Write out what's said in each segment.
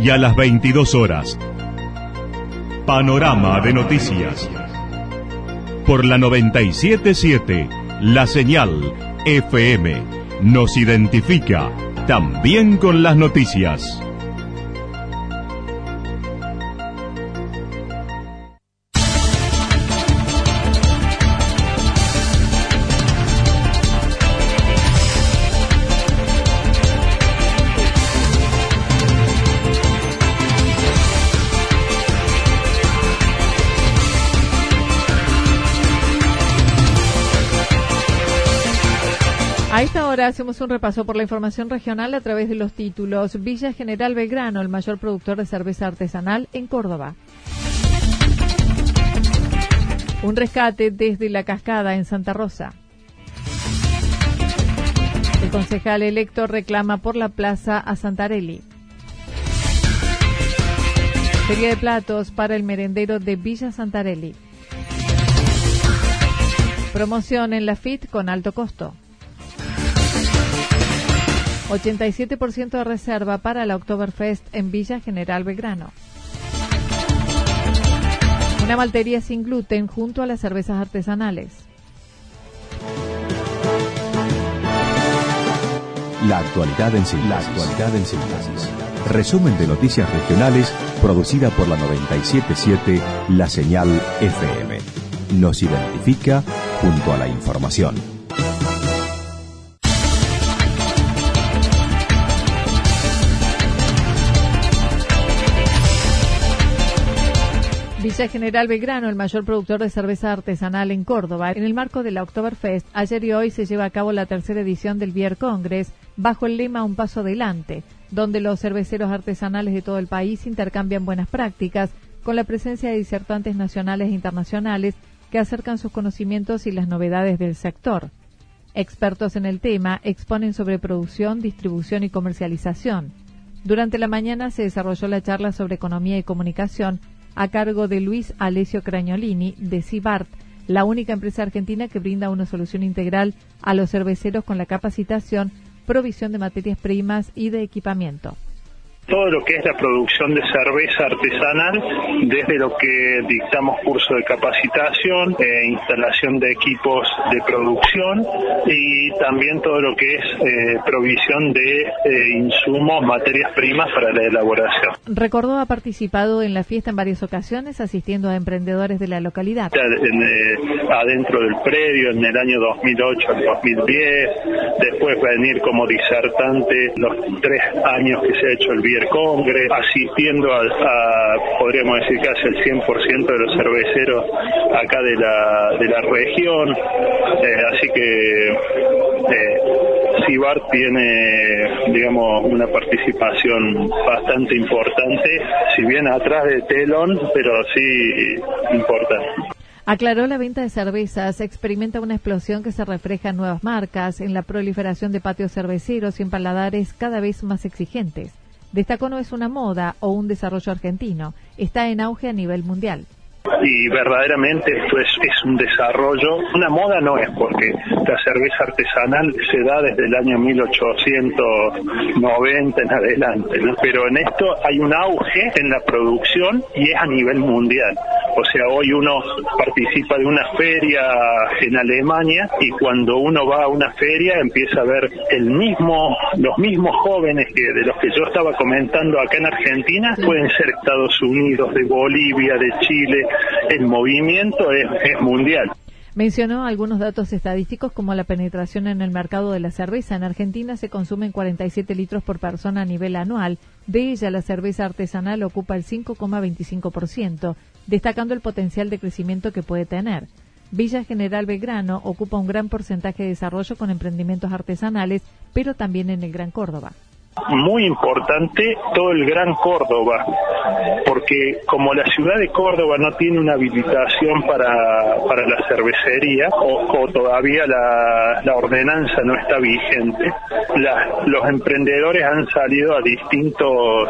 y a las 22 horas. Panorama de noticias. Por la 977, la señal FM nos identifica también con las noticias. Hacemos un repaso por la información regional a través de los títulos. Villa General Belgrano, el mayor productor de cerveza artesanal en Córdoba. Un rescate desde la cascada en Santa Rosa. El concejal electo reclama por la plaza a Santarelli. Feria de platos para el merendero de Villa Santarelli. Promoción en la FIT con alto costo. 87% de reserva para la Oktoberfest en Villa General Belgrano. Una maltería sin gluten junto a las cervezas artesanales. La actualidad en síntesis. Resumen de noticias regionales producida por la 977 La Señal FM. Nos identifica junto a la información. General Belgrano, el mayor productor de cerveza artesanal en Córdoba. En el marco de la Oktoberfest, ayer y hoy se lleva a cabo la tercera edición del Beer Congress bajo el lema Un Paso Adelante, donde los cerveceros artesanales de todo el país intercambian buenas prácticas con la presencia de disertantes nacionales e internacionales que acercan sus conocimientos y las novedades del sector. Expertos en el tema exponen sobre producción, distribución y comercialización. Durante la mañana se desarrolló la charla sobre economía y comunicación a cargo de Luis Alessio Cragnolini de Cibart, la única empresa argentina que brinda una solución integral a los cerveceros con la capacitación, provisión de materias primas y de equipamiento todo lo que es la producción de cerveza artesanal, desde lo que dictamos curso de capacitación, e instalación de equipos de producción y también todo lo que es eh, provisión de eh, insumos, materias primas para la elaboración. Recordó ha participado en la fiesta en varias ocasiones asistiendo a emprendedores de la localidad. adentro del predio en el año 2008 al 2010, después venir como disertante los tres años que se ha hecho el viernes Congre, asistiendo a, podríamos decir, casi el 100% de los cerveceros acá de la, de la región. Eh, así que eh, CIBAR tiene, digamos, una participación bastante importante, si bien atrás de telón, pero sí importante. Aclaró la venta de cervezas, experimenta una explosión que se refleja en nuevas marcas, en la proliferación de patios cerveceros y en paladares cada vez más exigentes. Destacó no es una moda o un desarrollo argentino, está en auge a nivel mundial y verdaderamente esto es, es un desarrollo. Una moda no es porque la cerveza artesanal se da desde el año 1890 en adelante, pero en esto hay un auge en la producción y es a nivel mundial. O sea, hoy uno participa de una feria en Alemania y cuando uno va a una feria empieza a ver el mismo, los mismos jóvenes que de los que yo estaba comentando acá en Argentina pueden ser Estados Unidos, de Bolivia, de Chile, el movimiento es, mundial. Mencionó algunos datos estadísticos como la penetración en el mercado de la cerveza. En Argentina se consumen 47 litros por persona a nivel anual. De ella, la cerveza artesanal ocupa el 5,25%, destacando el potencial de crecimiento que puede tener. Villa General Belgrano ocupa un gran porcentaje de desarrollo con emprendimientos artesanales, pero también en el Gran Córdoba. Muy importante todo el Gran Córdoba, porque como la ciudad de Córdoba no tiene una habilitación para, para la cervecería o, todavía la, la, ordenanza no está vigente, los emprendedores han salido a distintos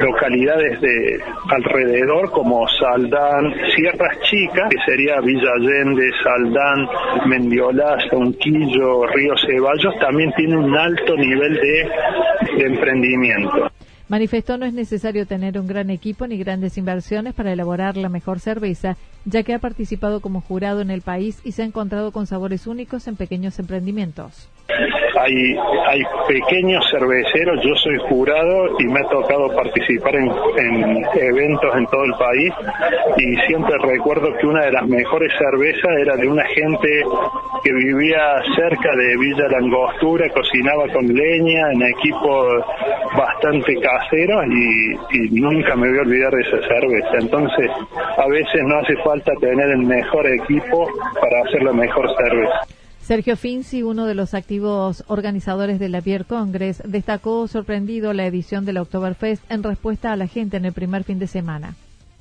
localidades de alrededor como Saldán, Sierras Chicas, que sería Villa Allende, Saldán, Mendiolaza, Unquillo, Río Ceballos, también tiene un alto nivel de emprendimiento. Manifestó no es necesario tener un gran equipo ni grandes inversiones para elaborar la mejor cerveza, ya que ha participado como jurado en el país y se ha encontrado con sabores únicos en pequeños emprendimientos. Hay, hay pequeños cerveceros, yo soy jurado y me ha tocado participar en, eventos en todo el país y siempre recuerdo que una de las mejores cervezas era de una gente que vivía cerca de Villa Langostura, cocinaba con leña en equipos bastante caseros y, y nunca me voy a olvidar de esa cerveza. Entonces, a veces no hace falta tener el mejor equipo para hacer mejor cerveza. Sergio Finzi, uno de los activos organizadores de la Beer Congress, destacó sorprendido la edición del Oktoberfest en respuesta a la gente en el primer fin de semana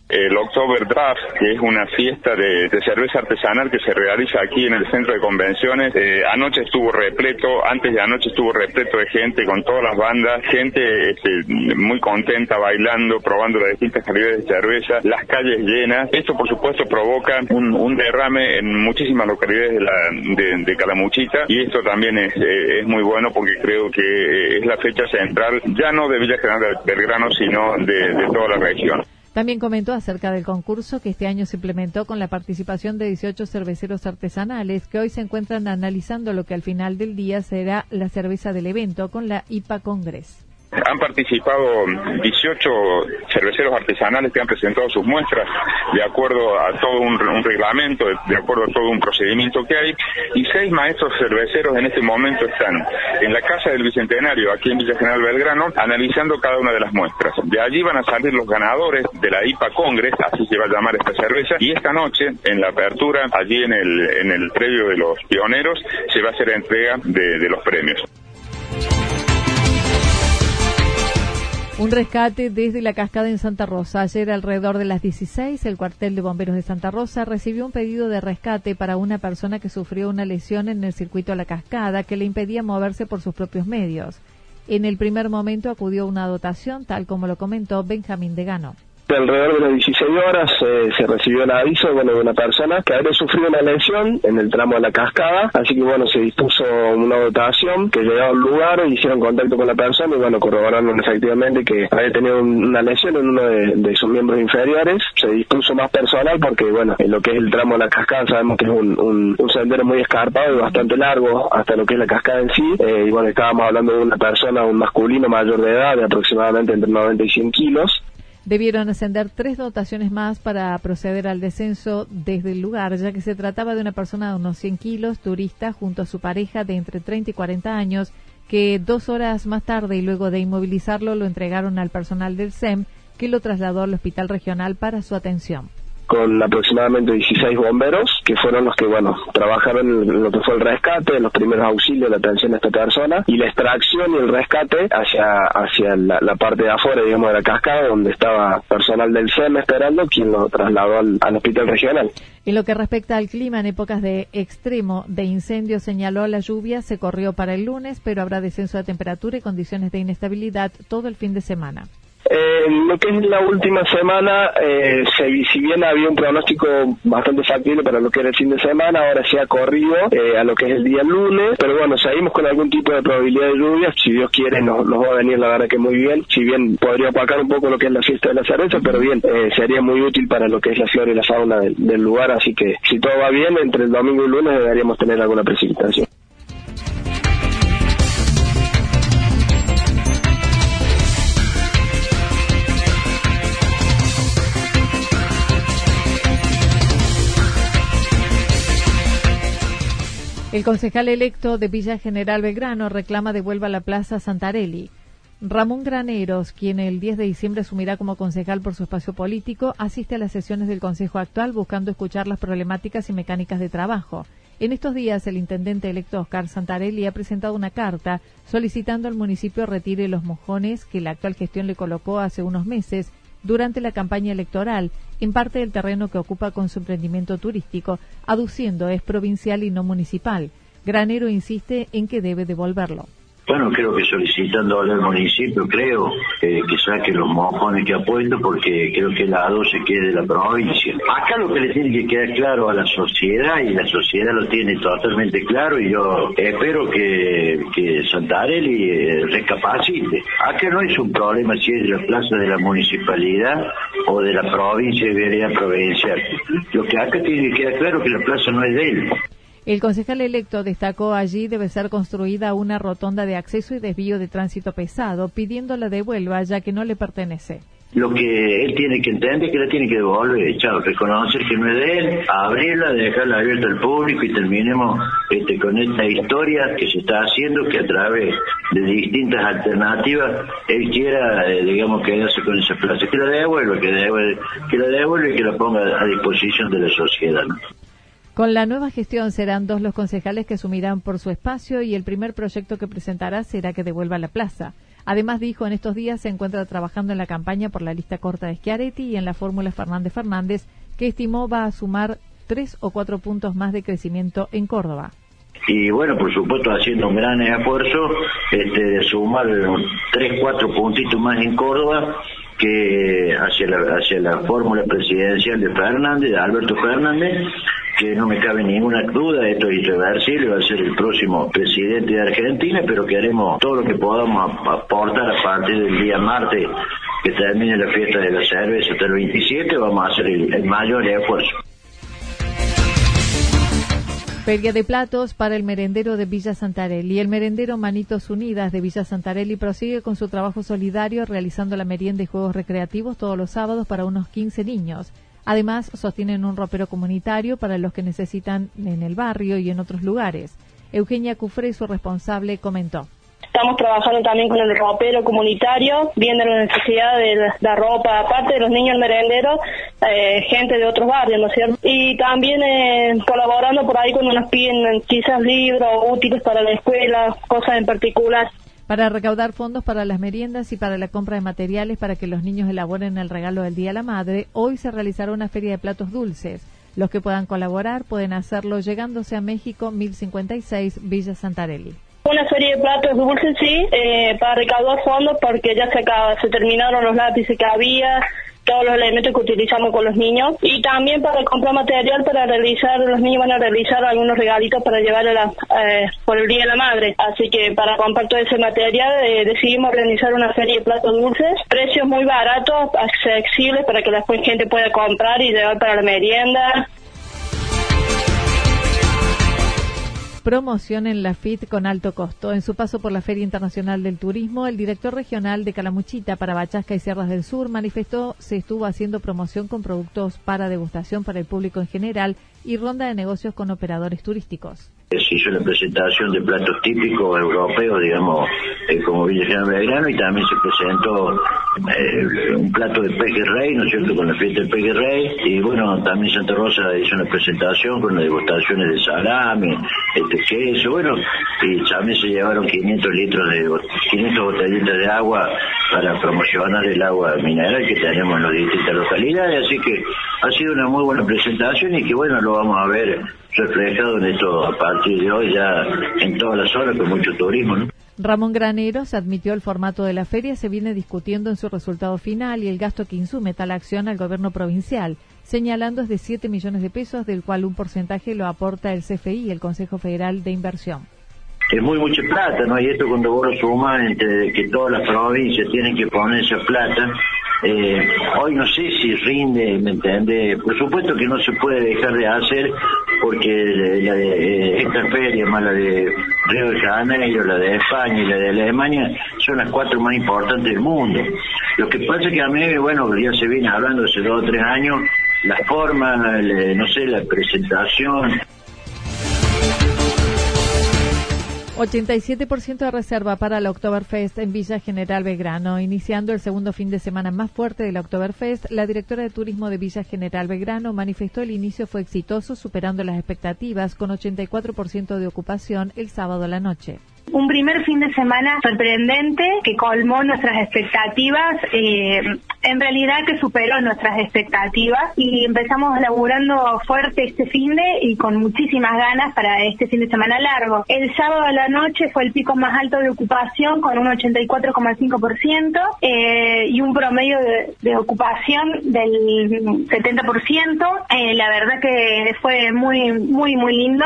el October Draft, que es una fiesta de, cerveza artesanal que se realiza aquí en el centro de convenciones. Eh, anoche estuvo repleto, antes de anoche estuvo repleto de gente con todas las bandas, gente este, muy contenta bailando, probando las distintas calidades de cerveza, las calles llenas. Esto, por supuesto, provoca un, derrame en muchísimas localidades de, la, de, Calamuchita y esto también es, eh, es, muy bueno porque creo que eh, es la fecha central, ya no de Villa General Belgrano, sino de toda la región. También comentó acerca del concurso que este año se implementó con la participación de 18 cerveceros artesanales que hoy se encuentran analizando lo que al final del día será la cerveza del evento con la IPA Congress. Han participado 18 cerveceros artesanales que han presentado sus muestras de acuerdo a todo un, reglamento, de, acuerdo a todo un procedimiento que hay, y seis maestros cerveceros en este momento están en la Casa del Bicentenario, aquí en Villa General Belgrano, analizando cada una de las muestras. De allí van a salir los ganadores de la IPA Congress, así se va a llamar esta cerveza, y esta noche, en la apertura, allí en el, en el previo de los pioneros, se va a hacer entrega de los premios. Un rescate desde la cascada en Santa Rosa. Ayer alrededor de las 16, el cuartel de bomberos de Santa Rosa recibió un pedido de rescate para una persona que sufrió una lesión en el circuito de la cascada que le impedía moverse por sus propios medios. En el primer momento acudió una dotación, tal como lo comentó Benjamín Degano alrededor de las 16 horas eh, se recibió el aviso bueno, de una persona que había sufrido una lesión en el tramo de la cascada, así que bueno, se dispuso una dotación que llegó al lugar, hicieron contacto con la persona y bueno, corroboraron efectivamente que había tenido una lesión en uno de, sus miembros inferiores, se dispuso más personal porque bueno, en lo que es el tramo de la cascada sabemos que es un, sendero muy escarpado y bastante largo hasta lo que es la cascada en sí, eh, y bueno, estábamos hablando de una persona, un masculino mayor de edad de aproximadamente entre 90 y 100 kilos, Debieron ascender tres dotaciones más para proceder al descenso desde el lugar, ya que se trataba de una persona de unos 100 kilos, turista, junto a su pareja de entre 30 y 40 años, que dos horas más tarde y luego de inmovilizarlo lo entregaron al personal del SEM, que lo trasladó al hospital regional para su atención con aproximadamente 16 bomberos, que fueron los que, bueno, trabajaron en lo que fue el rescate, los primeros auxilios, la atención a esta persona, y la extracción y el rescate hacia, hacia la, parte de afuera, digamos, de la cascada, donde estaba personal del SEM esperando, quien lo trasladó al, al hospital regional. En lo que respecta al clima, en épocas de extremo de incendio, señaló la lluvia, se corrió para el lunes, pero habrá descenso de temperatura y condiciones de inestabilidad todo el fin de semana. Eh, lo que es la última semana, eh, si bien había un pronóstico bastante factible para lo que era el fin de semana, ahora se ha corrido eh, a lo que es el día lunes, pero bueno, seguimos con algún tipo de probabilidad de lluvia, si Dios quiere nos, va a venir la verdad que muy bien, si bien podría opacar un poco lo que es la fiesta de la cerveza, pero bien, eh, sería muy útil para lo que es la flora y la fauna del, del lugar, así que si todo va bien, entre el domingo y el lunes deberíamos tener alguna precipitación. El concejal electo de Villa General Belgrano reclama devuelva la plaza Santarelli. Ramón Graneros, quien el 10 de diciembre asumirá como concejal por su espacio político, asiste a las sesiones del Consejo actual buscando escuchar las problemáticas y mecánicas de trabajo. En estos días, el intendente electo Oscar Santarelli ha presentado una carta solicitando al municipio retire los mojones que la actual gestión le colocó hace unos meses durante la campaña electoral en parte del terreno que ocupa con su emprendimiento turístico, aduciendo es provincial y no municipal. Granero insiste en que debe devolverlo. Bueno, creo que solicitando al municipio, creo que saque los mojones que ha porque creo que la A2 se quede de la provincia. Acá lo que le tiene que quedar claro a la sociedad y la sociedad lo tiene totalmente claro y yo espero que, que Santarelli eh, recapacite. Acá no es un problema si es de la plaza de la municipalidad o de la provincia y vereda provincial. Lo que acá tiene que quedar claro es que la plaza no es de él. El concejal electo destacó allí debe ser construida una rotonda de acceso y desvío de tránsito pesado, pidiendo la devuelva ya que no le pertenece. Lo que él tiene que entender es que la tiene que devolver, chao, reconocer que no es de él, abrirla, dejarla abierta al público y terminemos este, con esta historia que se está haciendo, que a través de distintas alternativas él quiera, eh, digamos, quedarse con esa plaza. Que la devuelva, que, que la devuelva y que la ponga a disposición de la sociedad. Con la nueva gestión serán dos los concejales que asumirán por su espacio y el primer proyecto que presentará será que devuelva la plaza. Además, dijo, en estos días se encuentra trabajando en la campaña por la lista corta de Schiaretti y en la fórmula Fernández Fernández, que estimó va a sumar tres o cuatro puntos más de crecimiento en Córdoba. Y bueno, por supuesto, haciendo un gran esfuerzo este, de sumar tres, cuatro puntitos más en Córdoba que hacia la, hacia la fórmula presidencial de Fernández, de Alberto Fernández, que no me cabe ninguna duda, esto es irreversible, va a ser el próximo presidente de Argentina, pero que haremos todo lo que podamos aportar a partir del día martes que termine la fiesta de la cerveza hasta el 27, vamos a hacer el, mayor esfuerzo. Feria de platos para el merendero de Villa Santarelli. El merendero Manitos Unidas de Villa Santarelli prosigue con su trabajo solidario realizando la merienda y juegos recreativos todos los sábados para unos 15 niños. Además, sostienen un ropero comunitario para los que necesitan en el barrio y en otros lugares. Eugenia Cufré, su responsable, comentó. Estamos trabajando también con el ropero comunitario, viendo la necesidad de la, ropa, aparte de los niños merenderos, eh, gente de otros barrios, ¿no es cierto? Y también eh, colaborando por ahí cuando nos piden quizás libros útiles para la escuela, cosas en particular para recaudar fondos para las meriendas y para la compra de materiales para que los niños elaboren el regalo del Día a la Madre, hoy se realizará una feria de platos dulces. Los que puedan colaborar pueden hacerlo llegándose a México 1056 Villa Santarelli. Una feria de platos dulces, sí, eh, para recaudar fondos porque ya se, acaba, se terminaron los lápices que había, todos los elementos que utilizamos con los niños y también para comprar material para realizar, los niños van a realizar algunos regalitos para llevar a la, eh, por el Día de la Madre. Así que para comprar todo ese material eh, decidimos organizar una serie de platos dulces, precios muy baratos, accesibles para que la gente pueda comprar y llevar para la merienda. Promoción en la FIT con alto costo. En su paso por la Feria Internacional del Turismo, el director regional de Calamuchita para Bachasca y Sierras del Sur manifestó se estuvo haciendo promoción con productos para degustación para el público en general y ronda de negocios con operadores turísticos. Se hizo la presentación de platos típicos europeos, digamos, eh, como Villa General Belgrano, y también se presentó eh, un plato de peje rey, ¿no es cierto?, con la fiesta del peje rey, y bueno, también Santa Rosa hizo una presentación con las degustaciones de salame, este queso, bueno, y también se llevaron 500 litros de, 500 botellitas de agua para promocionar el agua mineral que tenemos en las distintas localidades, así que ha sido una muy buena presentación y que bueno, lo vamos a ver reflejado en esto a partir de hoy ya en todas las horas con mucho turismo. ¿no? Ramón Graneros admitió el formato de la feria se viene discutiendo en su resultado final y el gasto que insume tal acción al gobierno provincial, señalando es de 7 millones de pesos, del cual un porcentaje lo aporta el CFI, el Consejo Federal de Inversión. Es muy mucha plata, ¿no? Y esto cuando vos lo que todas las provincias tienen que poner esa plata, eh, hoy no sé si rinde, ¿me entiende? Por supuesto que no se puede dejar de hacer porque la de, eh, esta feria, más la de Río de Janeiro, la de España y la de Alemania, son las cuatro más importantes del mundo. Lo que pasa es que a mí, bueno, ya se viene hablando hace dos o tres años, la forma, no sé, la presentación, 87% de reserva para la Oktoberfest en Villa General Belgrano. Iniciando el segundo fin de semana más fuerte de la Oktoberfest, la directora de turismo de Villa General Belgrano manifestó el inicio fue exitoso, superando las expectativas con 84% de ocupación el sábado a la noche un primer fin de semana sorprendente que colmó nuestras expectativas, eh, en realidad que superó nuestras expectativas y empezamos laburando fuerte este fin de y con muchísimas ganas para este fin de semana largo. El sábado a la noche fue el pico más alto de ocupación con un 84,5% eh, y un promedio de, ocupación del 70%. Eh, la verdad que fue muy, muy, muy lindo.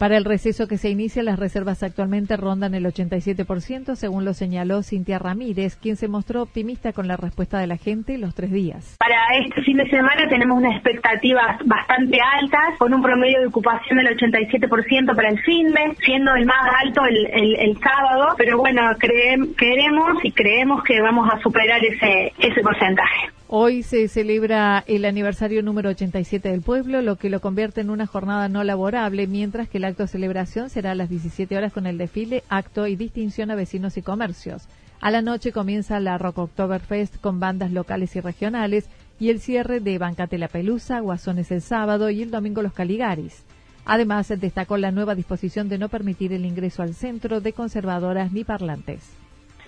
Para el receso que se inicia, las reservas actualmente rondan el 87%, según lo señaló Cintia Ramírez, quien se mostró optimista con la respuesta de la gente los tres días. Para este fin de semana tenemos unas expectativas bastante altas, con un promedio de ocupación del 87% para el fin de, siendo el más alto el, sábado, pero bueno, queremos y creemos que vamos a superar ese, ese porcentaje. Hoy se celebra el aniversario número 87 del pueblo, lo que lo convierte en una jornada no laborable, mientras que el acto de celebración será a las 17 horas con el desfile, acto y distinción a vecinos y comercios. A la noche comienza la Rock Oktoberfest con bandas locales y regionales y el cierre de Bancate la Pelusa, Guasones el sábado y el domingo los Caligaris. Además, destacó la nueva disposición de no permitir el ingreso al centro de conservadoras ni parlantes.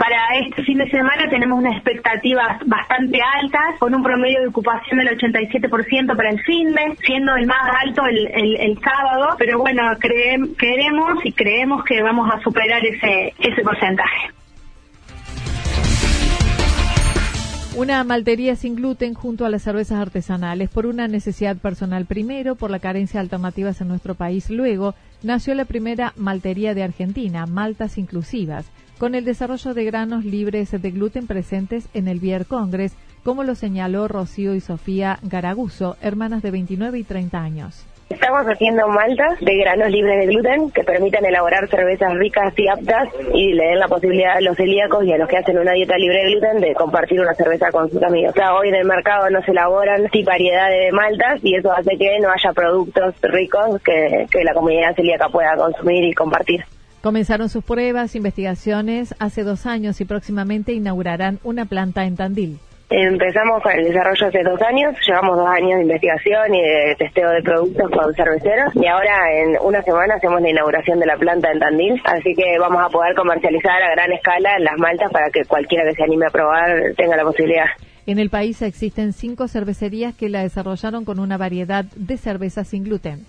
Para este fin de semana tenemos unas expectativas bastante altas, con un promedio de ocupación del 87% para el fin de, siendo el más alto el, sábado, pero bueno, queremos y creemos que vamos a superar ese, ese porcentaje. Una maltería sin gluten junto a las cervezas artesanales por una necesidad personal primero, por la carencia de alternativas en nuestro país luego, nació la primera maltería de Argentina, Maltas Inclusivas con el desarrollo de granos libres de gluten presentes en el Beer Congress, como lo señaló Rocío y Sofía Garaguso, hermanas de 29 y 30 años. Estamos haciendo maltas de granos libres de gluten que permitan elaborar cervezas ricas y aptas y le den la posibilidad a los celíacos y a los que hacen una dieta libre de gluten de compartir una cerveza con sus amigos. O sea, hoy en el mercado no se elaboran sí variedad de maltas y eso hace que no haya productos ricos que, que la comunidad celíaca pueda consumir y compartir. Comenzaron sus pruebas, investigaciones hace dos años y próximamente inaugurarán una planta en Tandil. Empezamos con el desarrollo hace dos años, llevamos dos años de investigación y de testeo de productos con cerveceros y ahora en una semana hacemos la inauguración de la planta en Tandil, así que vamos a poder comercializar a gran escala las maltas para que cualquiera que se anime a probar tenga la posibilidad. En el país existen cinco cervecerías que la desarrollaron con una variedad de cervezas sin gluten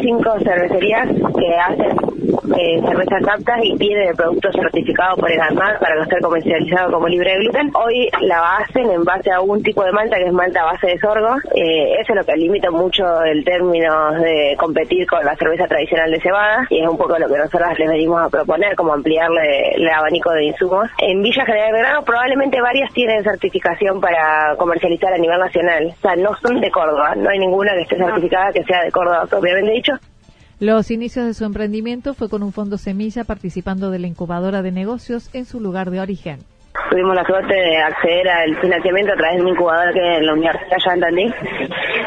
cinco cervecerías que hacen eh, cervezas aptas y piden el producto certificado por el ANMAT para no ser comercializado como libre de gluten. Hoy la hacen en base a un tipo de malta que es malta base de sorgo. Eh, eso es lo que limita mucho el término de competir con la cerveza tradicional de cebada y es un poco lo que nosotros les venimos a proponer, como ampliarle el abanico de insumos. En Villa General Belgrano probablemente varias tienen certificación para comercializar a nivel nacional. O sea, no son de Córdoba, no hay ninguna que esté certificada que sea de Córdoba propiamente dicho. Los inicios de su emprendimiento fue con un fondo semilla participando de la incubadora de negocios en su lugar de origen. Tuvimos la suerte de acceder al financiamiento a través de una incubadora que en la Universidad ya entendí.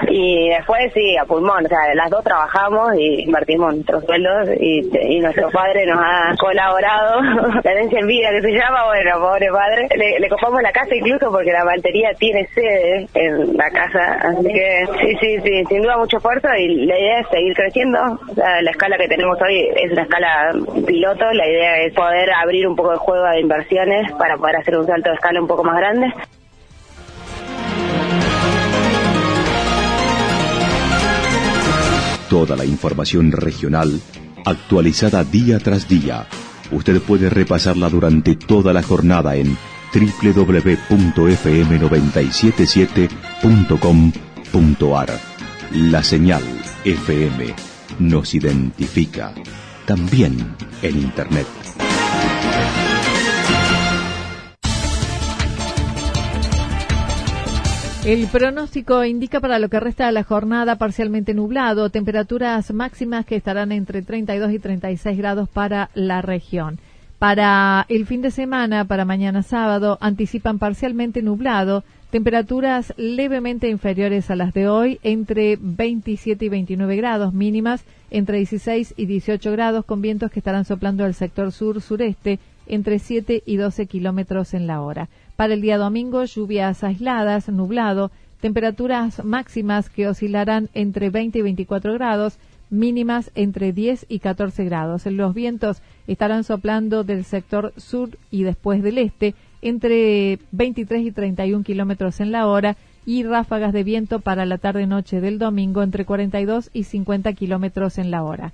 Y después sí, a pulmón, o sea, las dos trabajamos y invertimos nuestros sueldos y, nuestro padre nos ha colaborado. la en vida que se llama, bueno, pobre padre. Le, le, copamos la casa incluso porque la maltería tiene sede en la casa. Así que sí, sí, sí, sin duda mucho esfuerzo y la idea es seguir creciendo. O sea, la escala que tenemos hoy es una escala piloto. La idea es poder abrir un poco de juego de inversiones para poder hacer un salto de escala un poco más grande. Toda la información regional actualizada día tras día. Usted puede repasarla durante toda la jornada en www.fm977.com.ar. La señal FM nos identifica también en Internet. El pronóstico indica para lo que resta de la jornada parcialmente nublado, temperaturas máximas que estarán entre 32 y 36 grados para la región. Para el fin de semana, para mañana sábado, anticipan parcialmente nublado, Temperaturas levemente inferiores a las de hoy, entre 27 y 29 grados, mínimas entre 16 y 18 grados, con vientos que estarán soplando del sector sur-sureste entre 7 y 12 kilómetros en la hora. Para el día domingo, lluvias aisladas, nublado, temperaturas máximas que oscilarán entre 20 y 24 grados, mínimas entre 10 y 14 grados. Los vientos estarán soplando del sector sur y después del este entre 23 y 31 kilómetros en la hora y ráfagas de viento para la tarde-noche del domingo entre 42 y 50 kilómetros en la hora.